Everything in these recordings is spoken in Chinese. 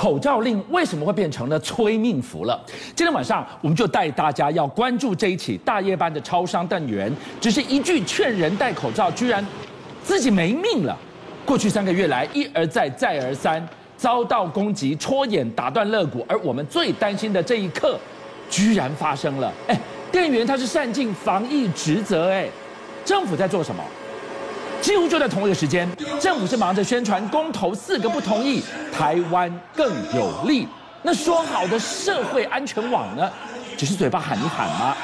口罩令为什么会变成了催命符了？今天晚上我们就带大家要关注这一起大夜班的超商店员，只是一句劝人戴口罩，居然自己没命了。过去三个月来，一而再，再而三遭到攻击、戳眼、打断肋骨，而我们最担心的这一刻，居然发生了。哎，店员他是善尽防疫职责，哎，政府在做什么？几乎就在同一个时间，政府是忙着宣传公投四个不同意，台湾更有利。那说好的社会安全网呢？只是嘴巴喊一喊吗？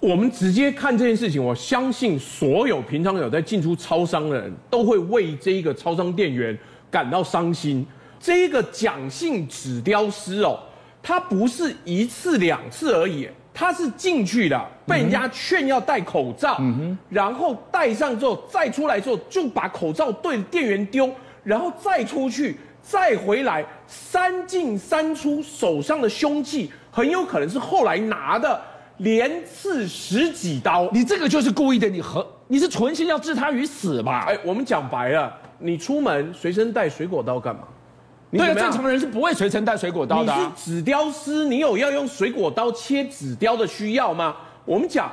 我们直接看这件事情，我相信所有平常有在进出超商的人都会为这一个超商店员感到伤心。这一个讲信纸雕师哦，他不是一次两次而已。他是进去的，被人家劝要戴口罩，嗯、哼然后戴上之后再出来之后就把口罩对着店员丢，然后再出去再回来，三进三出，手上的凶器很有可能是后来拿的，连刺十几刀。你这个就是故意的，你和你是存心要置他于死吧？哎，我们讲白了，你出门随身带水果刀干嘛？对啊，正常人是不会随身带水果刀的啊。你是纸雕师，你有要用水果刀切纸雕的需要吗？我们讲，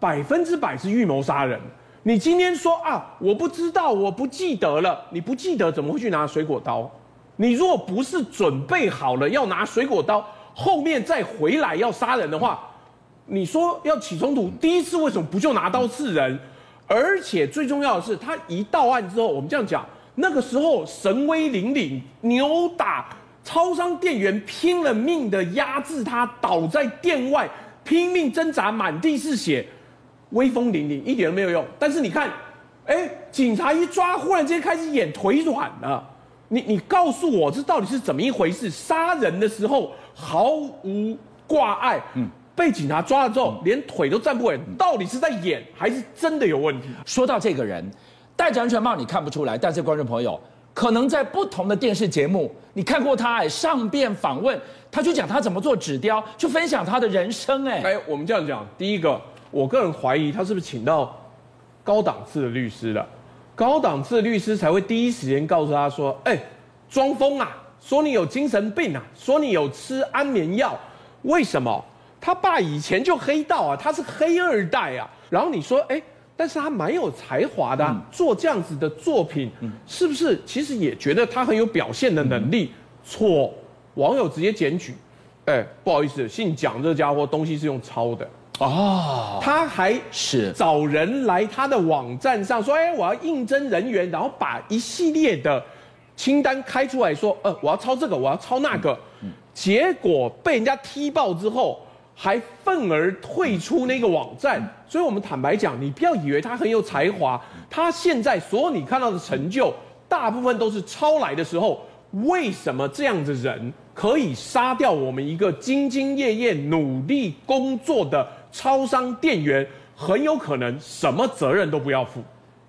百分之百是预谋杀人。你今天说啊，我不知道，我不记得了。你不记得怎么会去拿水果刀？你如果不是准备好了要拿水果刀，后面再回来要杀人的话，你说要起冲突，第一次为什么不就拿刀刺人？而且最重要的是，他一到案之后，我们这样讲。那个时候神威凛凛，扭打超商店员，拼了命的压制他，倒在店外，拼命挣扎，满地是血，威风凛凛，一点都没有用。但是你看，哎，警察一抓，忽然间开始演腿软了。你你告诉我，这到底是怎么一回事？杀人的时候毫无挂碍，嗯，被警察抓了之后，连腿都站不稳，到底是在演还是真的有问题？说到这个人。戴着安全帽你看不出来，但是观众朋友可能在不同的电视节目你看过他哎，上遍访问，他就讲他怎么做纸雕，就分享他的人生哎。哎，我们这样讲，第一个，我个人怀疑他是不是请到高档次的律师了，高档次的律师才会第一时间告诉他说，哎，装疯啊，说你有精神病啊，说你有吃安眠药，为什么？他爸以前就黑道啊，他是黑二代啊，然后你说，哎。但是他蛮有才华的、啊，嗯、做这样子的作品，嗯、是不是？其实也觉得他很有表现的能力。错、嗯，网友直接检举，哎，不好意思，姓蒋这家伙东西是用抄的哦。他还是找人来他的网站上说，哎，我要应征人员，然后把一系列的清单开出来说，呃，我要抄这个，我要抄那个，结果被人家踢爆之后。还愤而退出那个网站，所以我们坦白讲，你不要以为他很有才华，他现在所有你看到的成就，大部分都是抄来的时候。为什么这样的人可以杀掉我们一个兢兢业业努力工作的超商店员？很有可能什么责任都不要负。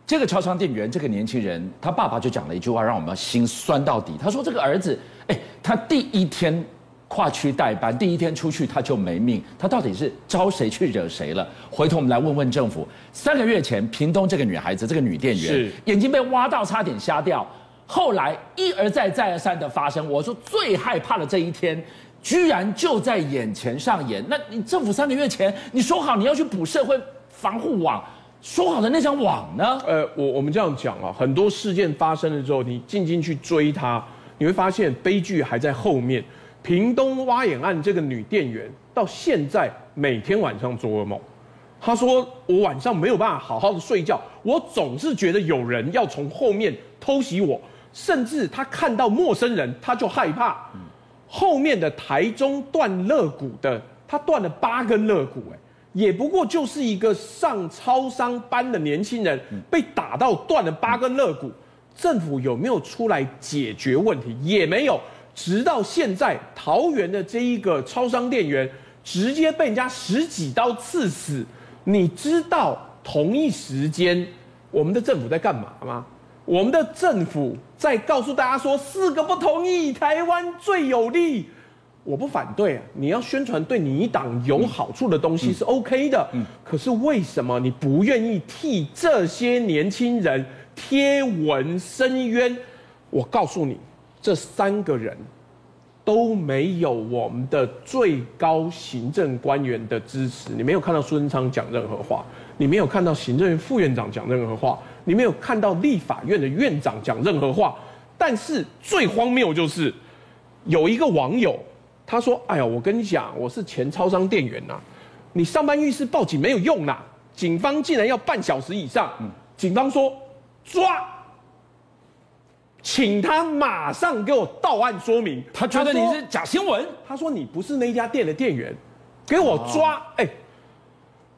这个超商店员，这个年轻人，他爸爸就讲了一句话，让我们心酸到底。他说：“这个儿子，哎，他第一天。”跨区代班，第一天出去他就没命，他到底是招谁去惹谁了？回头我们来问问政府。三个月前，屏东这个女孩子，这个女店员，眼睛被挖到差点瞎掉，后来一而再再而三的发生。我说最害怕的这一天，居然就在眼前上演。那你政府三个月前你说好你要去补社会防护网，说好的那张网呢？呃，我我们这样讲啊，很多事件发生了之后，你静静去追它，你会发现悲剧还在后面。屏东挖眼案这个女店员到现在每天晚上做噩梦，她说我晚上没有办法好好的睡觉，我总是觉得有人要从后面偷袭我，甚至她看到陌生人她就害怕。后面的台中断肋骨的，她断了八根肋骨，哎，也不过就是一个上超商班的年轻人被打到断了八根肋骨，政府有没有出来解决问题？也没有。直到现在，桃园的这一个超商店员直接被人家十几刀刺死。你知道同一时间我们的政府在干嘛吗？我们的政府在告诉大家说，四个不同意，台湾最有利。我不反对啊，你要宣传对你党有好处的东西是 OK 的。嗯，可是为什么你不愿意替这些年轻人贴文申冤？我告诉你。这三个人都没有我们的最高行政官员的支持。你没有看到苏贞昌讲任何话，你没有看到行政院副院长讲任何话，你没有看到立法院的院长讲任何话。但是最荒谬就是，有一个网友他说：“哎呀，我跟你讲，我是前超商店员呐，你上班遇事报警没有用呐，警方竟然要半小时以上。”警方说抓。请他马上给我到案说明。他觉得你是假新闻。他说你不是那家店的店员，给我抓！哎、欸，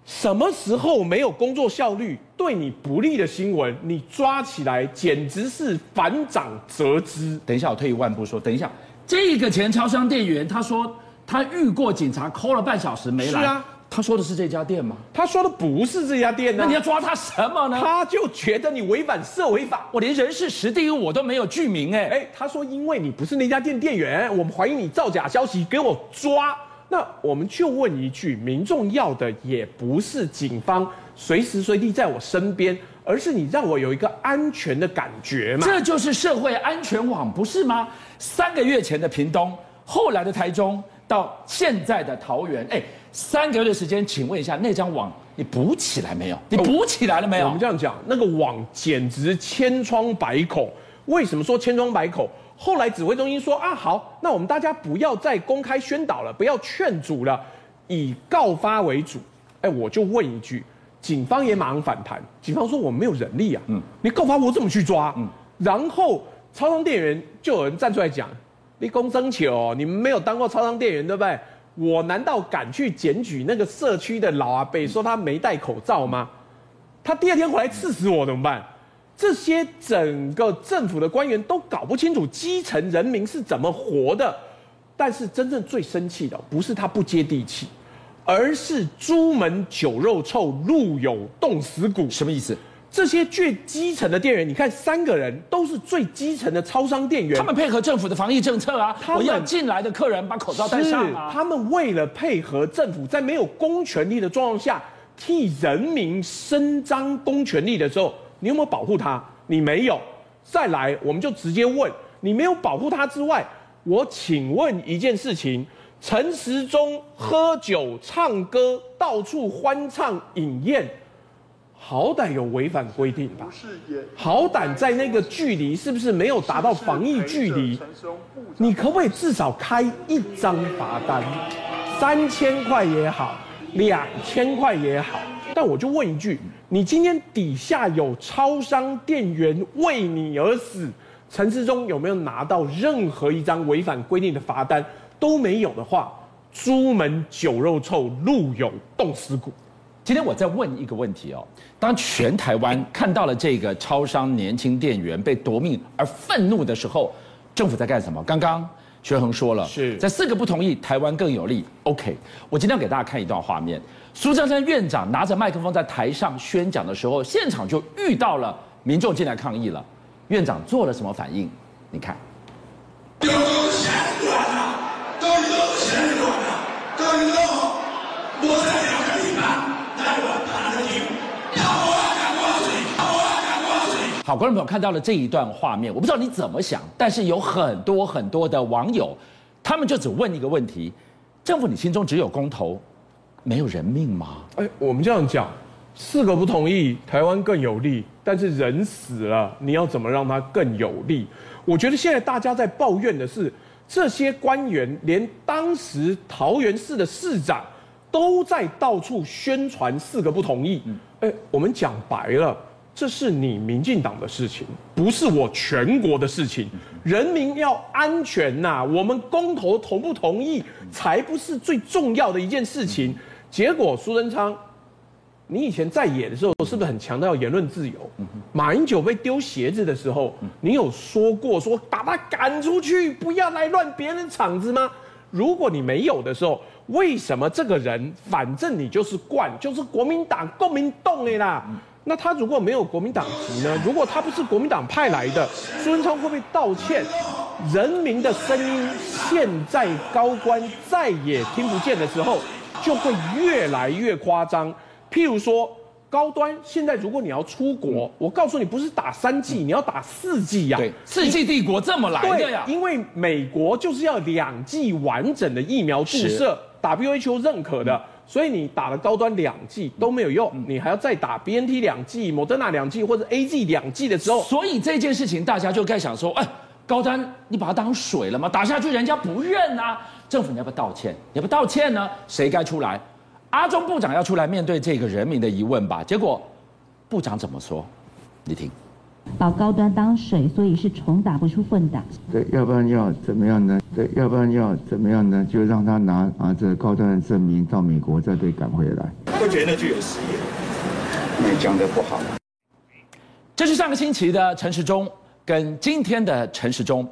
什么时候没有工作效率、对你不利的新闻，你抓起来简直是反掌折枝。等一下，我退一万步说，等一下，这个前超商店员他说他遇过警察，call 了半小时没来。是啊。他说的是这家店吗？他说的不是这家店呢、啊。那你要抓他什么呢？他就觉得你违反社违法。我连人事实地物我都没有具名哎哎，他说因为你不是那家店店员，我们怀疑你造假消息，给我抓。那我们就问一句：民众要的也不是警方随时随地在我身边，而是你让我有一个安全的感觉嘛？这就是社会安全网，不是吗？三个月前的屏东，后来的台中，到现在的桃园，哎。三个月的时间，请问一下，那张网你补起来没有？你补起来了没有？我们这样讲，那个网简直千疮百孔。为什么说千疮百孔？后来指挥中心说啊，好，那我们大家不要再公开宣导了，不要劝阻了，以告发为主。哎，我就问一句，警方也马上反弹，警方说我们没有人力啊，嗯，你告发我怎么去抓？嗯，然后超商店员就有人站出来讲，你公生球，你们没有当过超商店员对不对？我难道敢去检举那个社区的老阿伯说他没戴口罩吗？他第二天回来刺死我怎么办？这些整个政府的官员都搞不清楚基层人民是怎么活的。但是真正最生气的不是他不接地气，而是朱门酒肉臭，路有冻死骨。什么意思？这些最基层的店员，你看三个人都是最基层的超商店员，他们配合政府的防疫政策啊，他们要进来的客人把口罩戴上啊。他们为了配合政府，在没有公权力的状况下，替人民伸张公权力的时候，你有没有保护他？你没有。再来，我们就直接问，你没有保护他之外，我请问一件事情：陈时中喝酒唱歌，到处欢唱饮宴。好歹有违反规定吧？好歹在那个距离是不是没有达到防疫距离？你可不可以至少开一张罚单，三千块也好，两千块也好？但我就问一句：你今天底下有超商店员为你而死，陈时中有没有拿到任何一张违反规定的罚单？都没有的话，朱门酒肉臭，路有冻死骨。今天我再问一个问题哦，当全台湾看到了这个超商年轻店员被夺命而愤怒的时候，政府在干什么？刚刚学恒说了，是在四个不同意，台湾更有利。OK，我今天要给大家看一段画面，苏贞昌院长拿着麦克风在台上宣讲的时候，现场就遇到了民众进来抗议了，院长做了什么反应？你看。好，观众朋友看到了这一段画面，我不知道你怎么想，但是有很多很多的网友，他们就只问一个问题：政府，你心中只有公投，没有人命吗？哎，我们这样讲，四个不同意，台湾更有利，但是人死了，你要怎么让它更有利？我觉得现在大家在抱怨的是，这些官员连当时桃园市的市长都在到处宣传四个不同意。哎，我们讲白了。这是你民进党的事情，不是我全国的事情。人民要安全呐、啊，我们公投同不同意才不是最重要的一件事情。结果苏贞昌，你以前在野的时候是不是很强调言论自由？马英九被丢鞋子的时候，你有说过说把他赶出去，不要来乱别人场子吗？如果你没有的时候，为什么这个人反正你就是惯，就是国民党共民党的啦？那他如果没有国民党籍呢？如果他不是国民党派来的，苏贞昌会不会道歉？人民的声音现在高官再也听不见的时候，就会越来越夸张。譬如说，高端现在如果你要出国，嗯、我告诉你，不是打三剂，嗯、你要打四剂呀。对，四剂帝国这么来的呀。因为美国就是要两剂完整的疫苗注射，WHO 认可的，所以你打了高端两剂都没有用，嗯、你还要再打 BNT 两剂、莫德纳两剂或者 A G 两剂的时候，所以这件事情大家就该想说，哎，高端你把它当水了吗？打下去人家不认啊，政府你要不要道歉？你要不道歉呢？谁该出来？阿中部长要出来面对这个人民的疑问吧？结果，部长怎么说？你听，把高端当水，所以是重打不出混打。对，要不然要怎么样呢？对，要不然要怎么样呢？就让他拿拿着高端的证明到美国再被赶回来。不觉得那具有实验，你讲的不好。这是上个星期的陈时中跟今天的陈时中，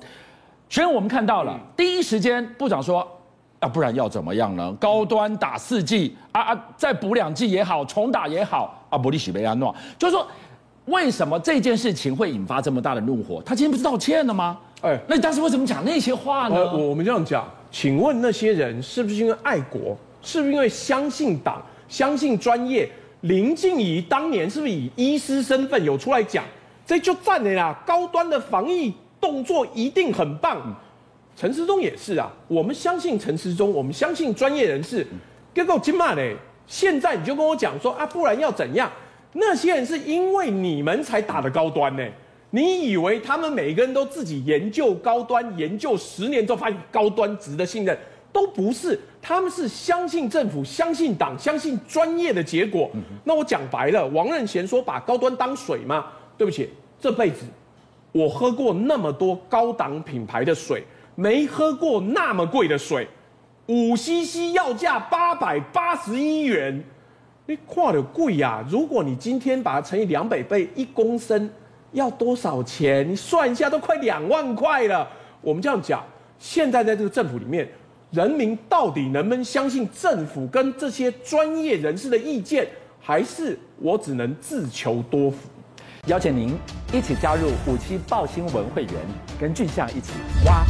所以我们看到了第一时间部长说。啊，不然要怎么样呢？高端打四季啊啊，再补两季也好，重打也好啊，伯利许贝安诺，就是说，为什么这件事情会引发这么大的怒火？他今天不是道歉了吗？哎，那你当时为什么讲那些话呢？呃，我们这样讲，请问那些人是不是因为爱国？是不是因为相信党、相信专业？林静怡当年是不是以医师身份有出来讲？这就赞了啦，高端的防疫动作一定很棒。陈时中也是啊，我们相信陈时中，我们相信专业人士。结果今嘛嘞，现在你就跟我讲说啊，不然要怎样？那些人是因为你们才打的高端呢？你以为他们每个人都自己研究高端，研究十年之后发现高端值得信任？都不是，他们是相信政府、相信党、相信专业的结果。那我讲白了，王任贤说把高端当水吗？对不起，这辈子我喝过那么多高档品牌的水。没喝过那么贵的水，五 CC 要价八百八十一元，你看得贵呀！如果你今天把它乘以两百倍，一公升要多少钱？你算一下，都快两万块了。我们这样讲，现在在这个政府里面，人民到底能不能相信政府跟这些专业人士的意见，还是我只能自求多福？邀请您一起加入五七报新闻会员，跟俊相一起挖。